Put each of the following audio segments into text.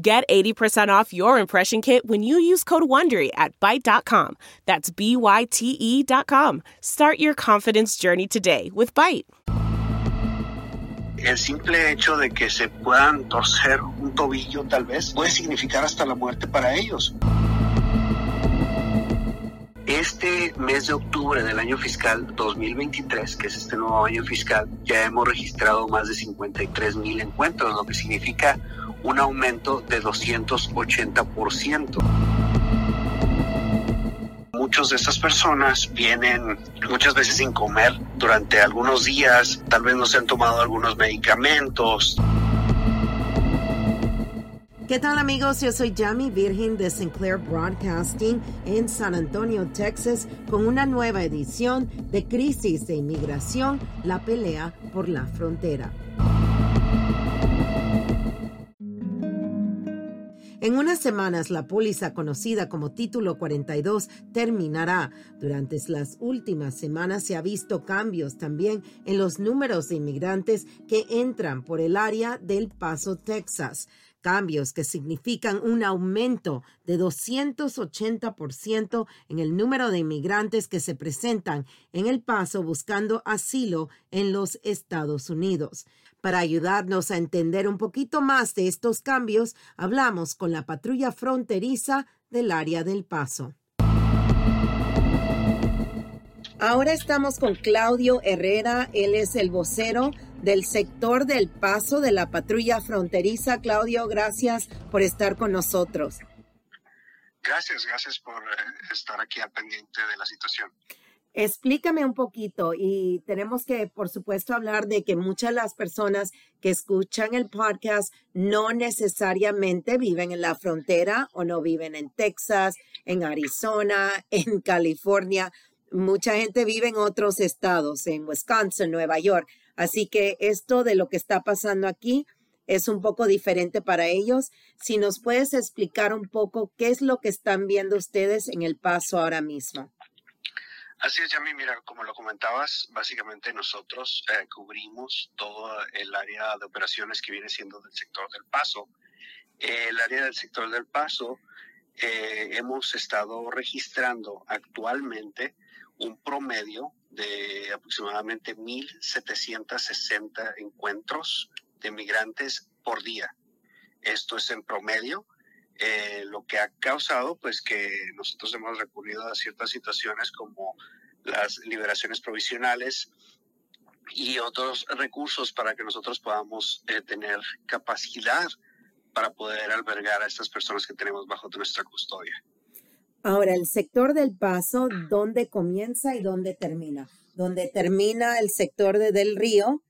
Get 80% off your impression kit when you use code WONDERY at Byte.com. That's B-Y-T-E dot com. Start your confidence journey today with Byte. El simple hecho de que se puedan torcer un tobillo tal vez puede significar hasta la muerte para ellos. Este mes de octubre del año fiscal 2023, que es este nuevo año fiscal, ya hemos registrado más de 53 mil encuentros, lo que significa un aumento de 280%. Muchos de estas personas vienen muchas veces sin comer durante algunos días, tal vez no se han tomado algunos medicamentos. ¿Qué tal amigos? Yo soy Jamie Virgin de Sinclair Broadcasting en San Antonio, Texas, con una nueva edición de Crisis de Inmigración, la pelea por la frontera. En unas semanas la póliza conocida como Título 42 terminará. Durante las últimas semanas se ha visto cambios también en los números de inmigrantes que entran por el área del Paso, Texas cambios que significan un aumento de 280% en el número de inmigrantes que se presentan en El Paso buscando asilo en los Estados Unidos. Para ayudarnos a entender un poquito más de estos cambios, hablamos con la patrulla fronteriza del área del Paso. Ahora estamos con Claudio Herrera, él es el vocero del sector del Paso de la patrulla fronteriza. Claudio, gracias por estar con nosotros. Gracias, gracias por eh, estar aquí al pendiente de la situación. Explícame un poquito y tenemos que, por supuesto, hablar de que muchas de las personas que escuchan el podcast no necesariamente viven en la frontera o no viven en Texas, en Arizona, en California. Mucha gente vive en otros estados, en Wisconsin, Nueva York. Así que esto de lo que está pasando aquí es un poco diferente para ellos. Si nos puedes explicar un poco qué es lo que están viendo ustedes en el paso ahora mismo. Así es, Yami. Mira, como lo comentabas, básicamente nosotros eh, cubrimos todo el área de operaciones que viene siendo del sector del paso. el área del sector del paso eh, hemos estado registrando actualmente un promedio de aproximadamente 1.760 encuentros de migrantes por día. Esto es en promedio eh, lo que ha causado pues que nosotros hemos recurrido a ciertas situaciones como las liberaciones provisionales y otros recursos para que nosotros podamos eh, tener capacidad para poder albergar a estas personas que tenemos bajo nuestra custodia. Ahora, el sector del paso, ¿dónde comienza y dónde termina? Donde termina el sector de del río,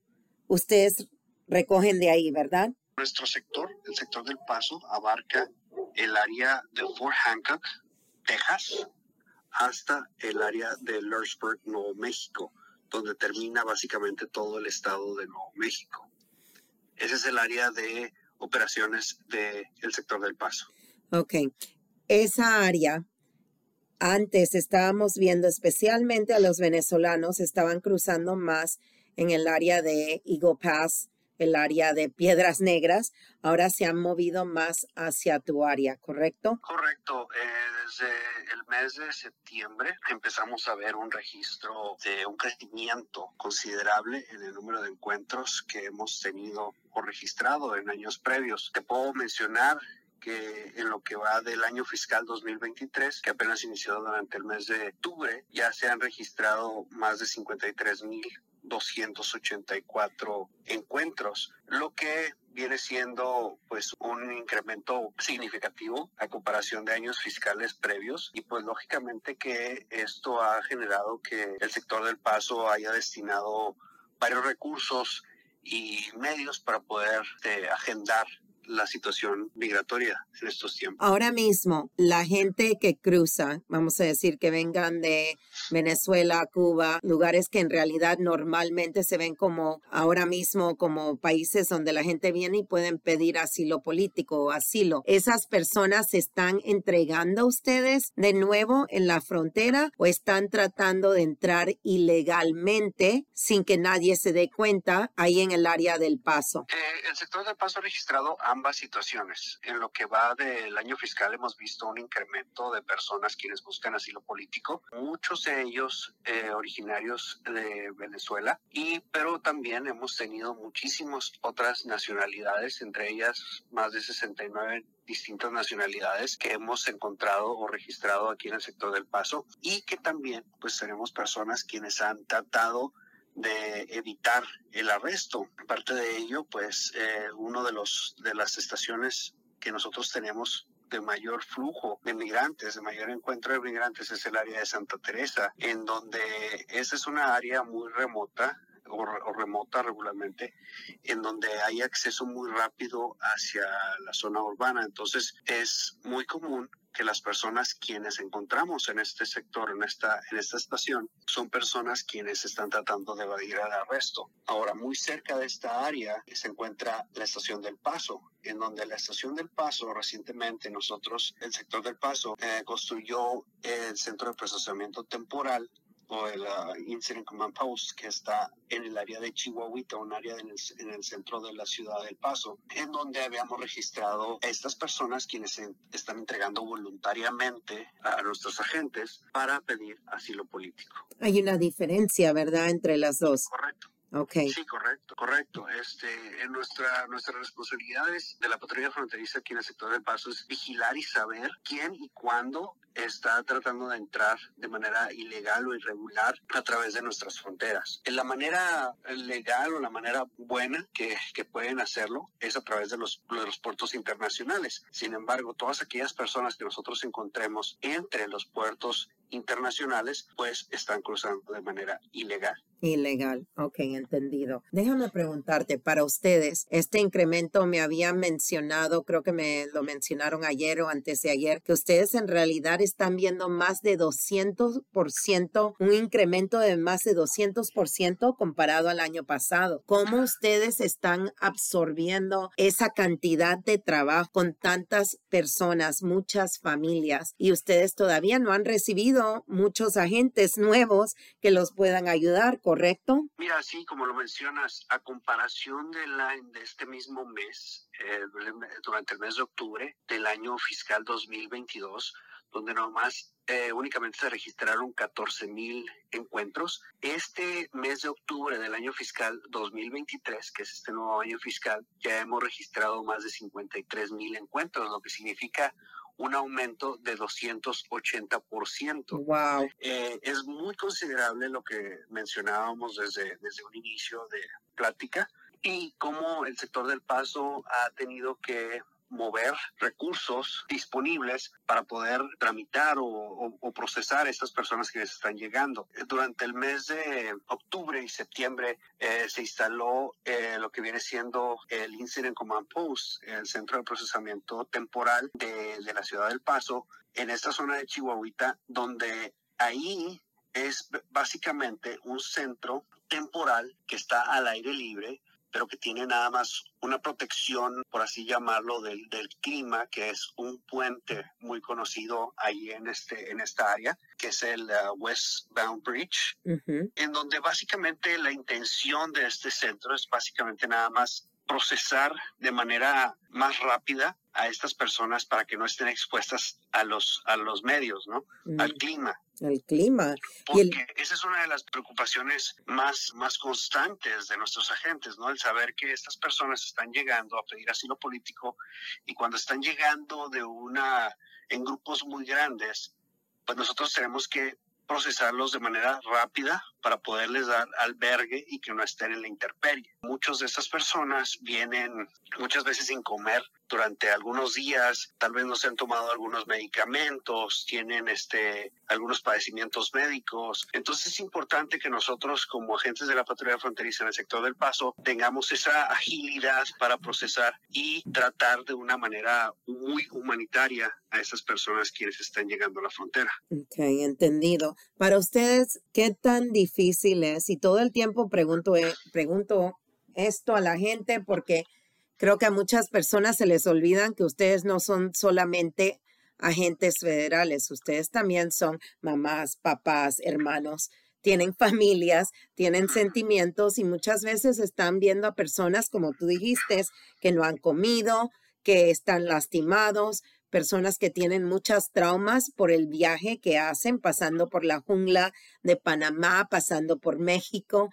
ustedes recogen de ahí, ¿verdad? Nuestro sector, el sector del paso, abarca el área de Fort Hancock, Texas, hasta el área de Lurchburg, Nuevo México, donde termina básicamente todo el estado de Nuevo México. Ese es el área de operaciones del sector del paso. Ok, esa área, antes estábamos viendo especialmente a los venezolanos, estaban cruzando más en el área de Eagle Pass, el área de Piedras Negras, ahora se han movido más hacia tu área, ¿correcto? Correcto. Eh, desde el mes de septiembre empezamos a ver un registro de un crecimiento considerable en el número de encuentros que hemos tenido o registrado en años previos. Te puedo mencionar que en lo que va del año fiscal 2023, que apenas inició durante el mes de octubre, ya se han registrado más de 53 mil 284 encuentros, lo que viene siendo pues un incremento significativo a comparación de años fiscales previos. Y pues lógicamente que esto ha generado que el sector del paso haya destinado varios recursos y medios para poder eh, agendar la situación migratoria en estos tiempos. Ahora mismo, la gente que cruza, vamos a decir que vengan de Venezuela, Cuba, lugares que en realidad normalmente se ven como ahora mismo como países donde la gente viene y pueden pedir asilo político o asilo. ¿Esas personas se están entregando a ustedes de nuevo en la frontera o están tratando de entrar ilegalmente sin que nadie se dé cuenta ahí en el área del paso? Eh, el sector del paso ha registrado ambas situaciones. En lo que va del año fiscal hemos visto un incremento de personas quienes buscan asilo político, muchos de ellos eh, originarios de Venezuela, y pero también hemos tenido muchísimas otras nacionalidades, entre ellas más de 69 distintas nacionalidades que hemos encontrado o registrado aquí en el sector del paso y que también pues tenemos personas quienes han tratado de evitar el arresto. Aparte de ello, pues eh, uno de los de las estaciones que nosotros tenemos de mayor flujo de migrantes, de mayor encuentro de migrantes es el área de Santa Teresa, en donde esa es una área muy remota o, o, remota regularmente, en donde hay acceso muy rápido hacia la zona urbana. Entonces es muy común que las personas quienes encontramos en este sector, en esta, en esta estación, son personas quienes están tratando de evadir el arresto. Ahora, muy cerca de esta área se encuentra la estación del Paso, en donde la estación del Paso, recientemente nosotros, el sector del Paso, eh, construyó el centro de procesamiento temporal o el uh, Incident Command Post que está en el área de Chihuahuita, un área en el, en el, centro de la ciudad del Paso, en donde habíamos registrado a estas personas quienes se están entregando voluntariamente a nuestros agentes para pedir asilo político. Hay una diferencia, ¿verdad?, entre las dos. Correcto. Okay. Sí, correcto, correcto. Este, en nuestra, nuestras responsabilidades de la patrulla fronteriza aquí en el sector del paso es vigilar y saber quién y cuándo está tratando de entrar de manera ilegal o irregular a través de nuestras fronteras. La manera legal o la manera buena que, que pueden hacerlo es a través de los, de los puertos internacionales. Sin embargo, todas aquellas personas que nosotros encontremos entre los puertos internacionales, pues están cruzando de manera ilegal. Ilegal, ok, entendido. Déjame preguntarte, para ustedes, este incremento me habían mencionado, creo que me lo mencionaron ayer o antes de ayer, que ustedes en realidad están viendo más de 200%, un incremento de más de 200% comparado al año pasado. ¿Cómo ustedes están absorbiendo esa cantidad de trabajo con tantas personas, muchas familias, y ustedes todavía no han recibido muchos agentes nuevos que los puedan ayudar? ¿correcto? Mira, sí, como lo mencionas, a comparación de, la, de este mismo mes, eh, durante el mes de octubre del año fiscal 2022, donde nomás eh, únicamente se registraron 14 mil encuentros. Este mes de octubre del año fiscal 2023, que es este nuevo año fiscal, ya hemos registrado más de 53 mil encuentros, lo que significa un aumento de 280%. Wow. Eh, es muy considerable lo que mencionábamos desde, desde un inicio de plática y cómo el sector del paso ha tenido que mover recursos disponibles para poder tramitar o, procesar a estas personas que les están llegando. Durante el mes de octubre y septiembre eh, se instaló eh, lo que viene siendo el Incident Command Post, el centro de procesamiento temporal de, de la ciudad del Paso, en esta zona de Chihuahuita, donde ahí es básicamente un centro temporal que está al aire libre pero que tiene nada más una protección, por así llamarlo, del, del clima, que es un puente muy conocido ahí en, este, en esta área, que es el uh, Westbound Bridge, uh -huh. en donde básicamente la intención de este centro es básicamente nada más procesar de manera más rápida a estas personas para que no estén expuestas a los, a los medios, ¿no? Mm. Al clima. El clima. Porque el... esa es una de las preocupaciones más, más constantes de nuestros agentes, ¿no? El saber que estas personas están llegando a pedir asilo político y cuando están llegando de una, en grupos muy grandes, pues nosotros tenemos que procesarlos de manera rápida para poderles dar albergue y que no estén en la intemperie. Muchas de estas personas vienen muchas veces sin comer durante algunos días, tal vez no se han tomado algunos medicamentos, tienen este, algunos padecimientos médicos. Entonces es importante que nosotros como agentes de la patrulla fronteriza en el sector del paso tengamos esa agilidad para procesar y tratar de una manera muy humanitaria a esas personas quienes están llegando a la frontera. Ok, entendido. Para ustedes, ¿qué tan difícil es? Y todo el tiempo pregunto, eh, pregunto esto a la gente porque Creo que a muchas personas se les olvidan que ustedes no son solamente agentes federales, ustedes también son mamás, papás, hermanos, tienen familias, tienen sentimientos y muchas veces están viendo a personas, como tú dijiste, que no han comido, que están lastimados, personas que tienen muchas traumas por el viaje que hacen, pasando por la jungla de Panamá, pasando por México.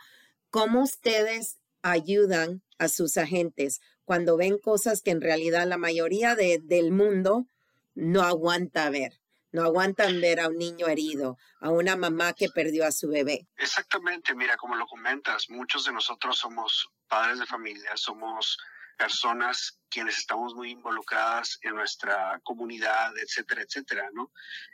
¿Cómo ustedes ayudan a sus agentes? cuando ven cosas que en realidad la mayoría del mundo no aguanta ver. No aguantan ver a un niño herido, a una mamá que perdió a su bebé. Exactamente, mira, como lo comentas, muchos de nosotros somos padres de familia, somos personas quienes estamos muy involucradas en nuestra comunidad, etcétera, etcétera, ¿no?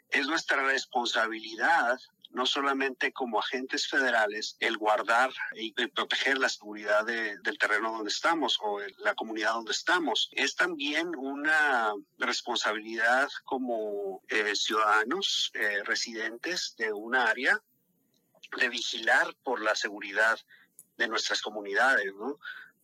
Es nuestra responsabilidad no solamente como agentes federales, el guardar y, proteger la seguridad del terreno donde estamos o la comunidad donde estamos, es también una responsabilidad como eh, ciudadanos eh, residentes de un área de vigilar por la seguridad de nuestras comunidades, ¿no?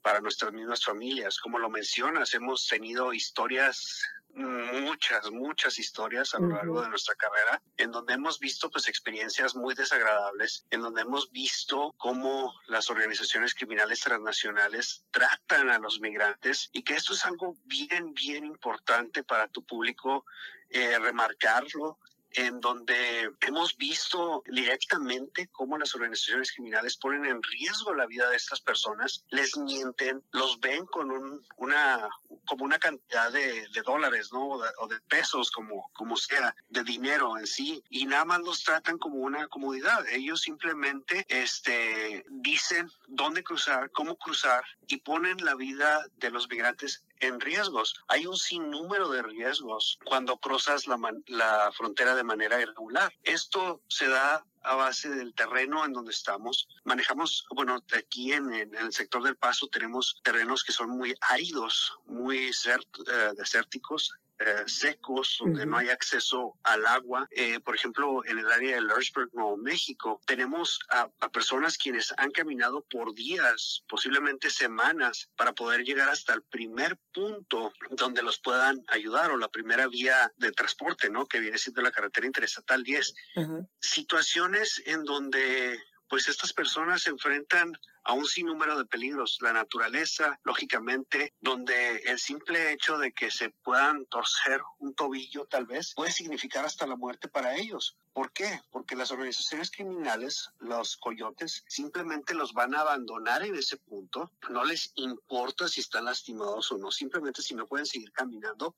Para nuestras mismas familias. Como lo mencionas, hemos tenido historias muchas, muchas historias a lo largo de nuestra carrera en donde hemos visto pues experiencias muy desagradables, en donde hemos visto cómo las organizaciones criminales transnacionales tratan a los migrantes y que esto es algo bien, bien importante para tu público eh, remarcarlo en donde hemos visto directamente cómo las organizaciones criminales ponen en riesgo la vida de estas personas, les mienten, los ven con un, una, como una cantidad de, dólares, ¿no? O de, pesos, como, como sea, de dinero en sí, y nada más los tratan como una comodidad. Ellos simplemente este, dicen dónde cruzar, cómo cruzar, y ponen la vida de los migrantes en riesgos. Hay un sinnúmero de riesgos cuando cruzas la, la frontera de manera irregular. Esto se da a base del terreno en donde estamos. Manejamos, bueno, aquí en, el sector del paso tenemos terrenos que son muy áridos, muy eh, desérticos, eh, secos, donde no hay acceso al agua. Eh, por ejemplo, en el área de Lurchburg, Nuevo México, tenemos a, personas quienes han caminado por días, posiblemente semanas, para poder llegar hasta el primer punto donde los puedan ayudar o la primera vía de transporte, ¿no? Que viene siendo la carretera interestatal 10. Situaciones en donde pues estas personas se enfrentan a un sinnúmero de peligros. La naturaleza, lógicamente, donde el simple hecho de que se puedan torcer un tobillo tal vez puede significar hasta la muerte para ellos. ¿Por qué? Porque las organizaciones criminales, los coyotes, simplemente los van a abandonar en ese punto. No les importa si están lastimados o no. Simplemente si no pueden seguir caminando,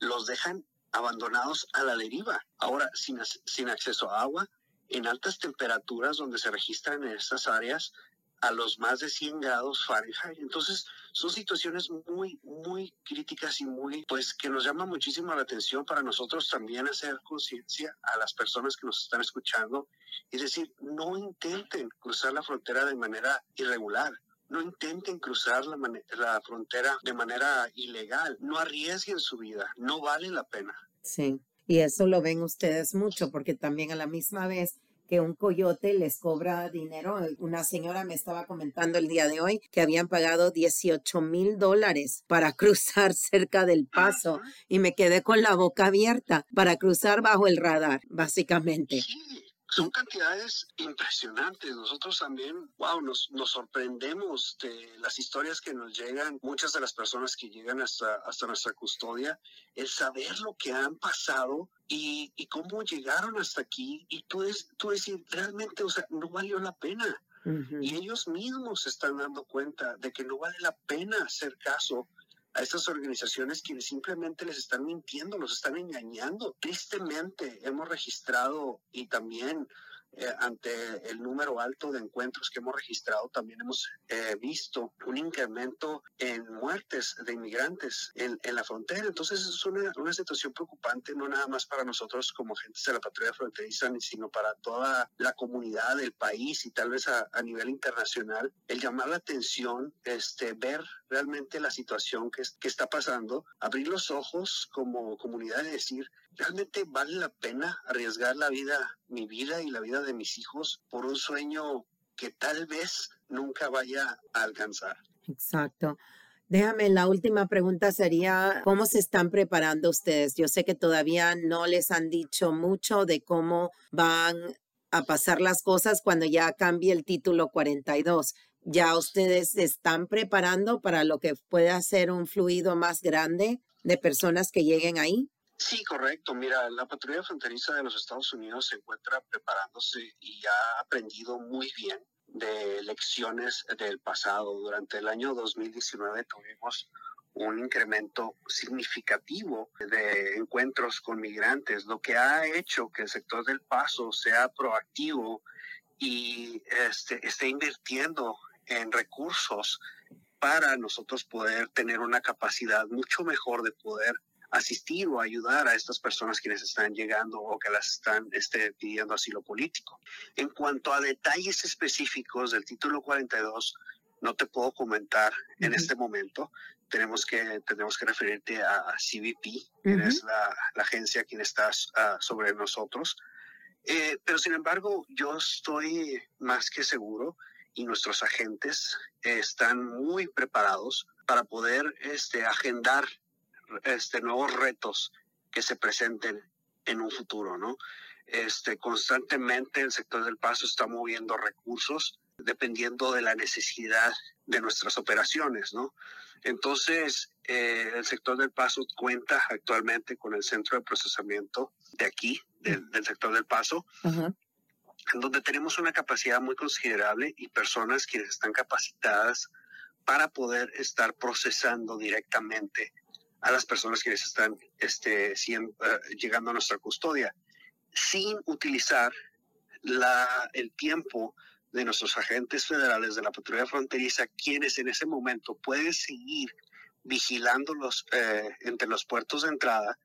los dejan abandonados a la deriva. Ahora, sin, sin acceso a agua, en altas temperaturas donde se registran en estas áreas a los más de 100 grados Fahrenheit. Entonces, son situaciones muy, muy críticas y muy, pues, que nos llaman muchísimo la atención para nosotros también hacer conciencia a las personas que nos están escuchando. Es decir, no intenten cruzar la frontera de manera irregular. No intenten cruzar la, la frontera de manera ilegal. No arriesguen su vida. No vale la pena. Sí. Y eso lo ven ustedes mucho porque también a la misma vez que un coyote les cobra dinero. Una señora me estaba comentando el día de hoy que habían pagado 18 mil dólares para cruzar cerca del paso y me quedé con la boca abierta para cruzar bajo el radar, básicamente son cantidades impresionantes. Nosotros también, wow, nos, nos sorprendemos de las historias que nos llegan, muchas de las personas que llegan hasta, hasta nuestra custodia, el saber lo que han pasado y, y cómo llegaron hasta aquí. Y tú, es, tú decir, realmente, o sea, no valió la pena. Y ellos mismos se están dando cuenta de que no vale la pena hacer caso a estas organizaciones quienes simplemente les están mintiendo, los están engañando. Tristemente hemos registrado y también eh, ante el número alto de encuentros que hemos registrado, también hemos eh, visto un incremento en muertes de inmigrantes en, la frontera. Entonces es una, una, situación preocupante, no nada más para nosotros como agentes de la patrulla fronteriza, sino para toda la comunidad del país y tal vez a, a nivel internacional. El llamar la atención, este, ver realmente la situación que, que está pasando, abrir los ojos como comunidad y decir, ¿realmente vale la pena arriesgar la vida, mi vida y la vida de mis hijos por un sueño que tal vez nunca vaya a alcanzar? Exacto. Déjame, la última pregunta sería, ¿cómo se están preparando ustedes? Yo sé que todavía no les han dicho mucho de cómo van a pasar las cosas cuando ya cambie el título 42. ¿Ya ustedes se están preparando para lo que pueda ser un fluido más grande de personas que lleguen ahí? Sí, correcto. Mira, la patrulla fronteriza de los Estados Unidos se encuentra preparándose y ha aprendido muy bien de lecciones del pasado. Durante el año 2019 tuvimos un incremento significativo de encuentros con migrantes, lo que ha hecho que el sector del paso sea proactivo y este, esté invirtiendo en recursos para nosotros poder tener una capacidad mucho mejor de poder asistir o ayudar a estas personas quienes están llegando o que las están este, pidiendo asilo político. En cuanto a detalles específicos del título 42, no te puedo comentar en este momento. Tenemos que, tenemos que referirte a CBP, que es la, agencia quien está ah, sobre nosotros. Eh, pero sin embargo, yo estoy más que seguro y nuestros agentes están muy preparados para poder este, agendar este, nuevos retos que se presenten en un futuro, ¿no? Este, constantemente el sector del paso está moviendo recursos dependiendo de la necesidad de nuestras operaciones, ¿no? Entonces, eh, el sector del paso cuenta actualmente con el centro de procesamiento de aquí, del, sector del paso, en donde tenemos una capacidad muy considerable y personas quienes están capacitadas para poder estar procesando directamente a las personas que están este, eh, llegando a nuestra custodia, sin utilizar la, el tiempo de nuestros agentes federales de la patrulla fronteriza, quienes en ese momento pueden seguir vigilando los, eh, entre los puertos de entrada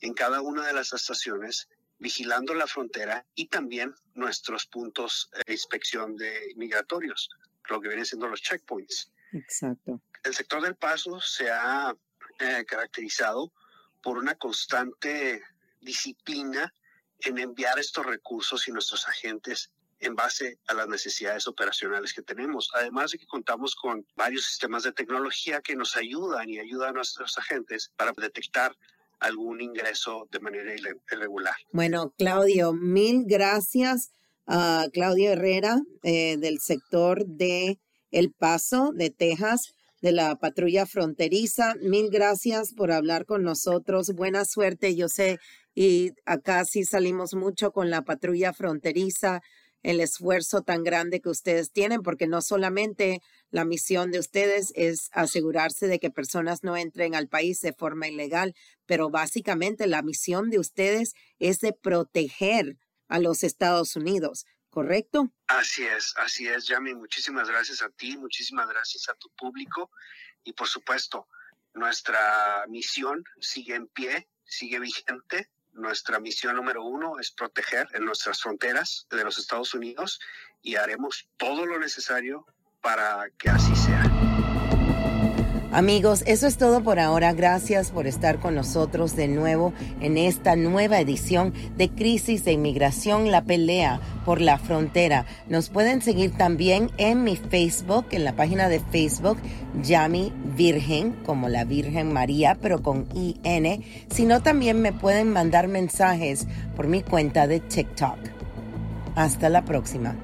en cada una de las estaciones, vigilando la frontera y también nuestros puntos de inspección de migratorios, lo que vienen siendo los checkpoints. Exacto. El sector del paso se ha eh, caracterizado por una constante disciplina en enviar estos recursos y nuestros agentes en base a las necesidades operacionales que tenemos. Además de que contamos con varios sistemas de tecnología que nos ayudan y ayudan a nuestros agentes para detectar algún ingreso de manera irregular. Bueno, Claudio, mil gracias a Claudio Herrera eh, del sector de El Paso de Texas de la patrulla fronteriza. Mil gracias por hablar con nosotros. Buena suerte, yo sé, y acá sí salimos mucho con la patrulla fronteriza, el esfuerzo tan grande que ustedes tienen, porque no solamente la misión de ustedes es asegurarse de que personas no entren al país de forma ilegal, pero básicamente la misión de ustedes es de proteger a los Estados Unidos. ¿Correcto? Así es, así es, Yami. Muchísimas gracias a ti, muchísimas gracias a tu público y por supuesto, nuestra misión sigue en pie, sigue vigente. Nuestra misión número uno es proteger en nuestras fronteras de los Estados Unidos y haremos todo lo necesario para que así sea. Amigos, eso es todo por ahora. Gracias por estar con nosotros de nuevo en esta nueva edición de Crisis de Inmigración, la pelea por la frontera. Nos pueden seguir también en mi Facebook, en la página de Facebook, Yami Virgen, como la Virgen María, pero con IN, sino también me pueden mandar mensajes por mi cuenta de TikTok. Hasta la próxima.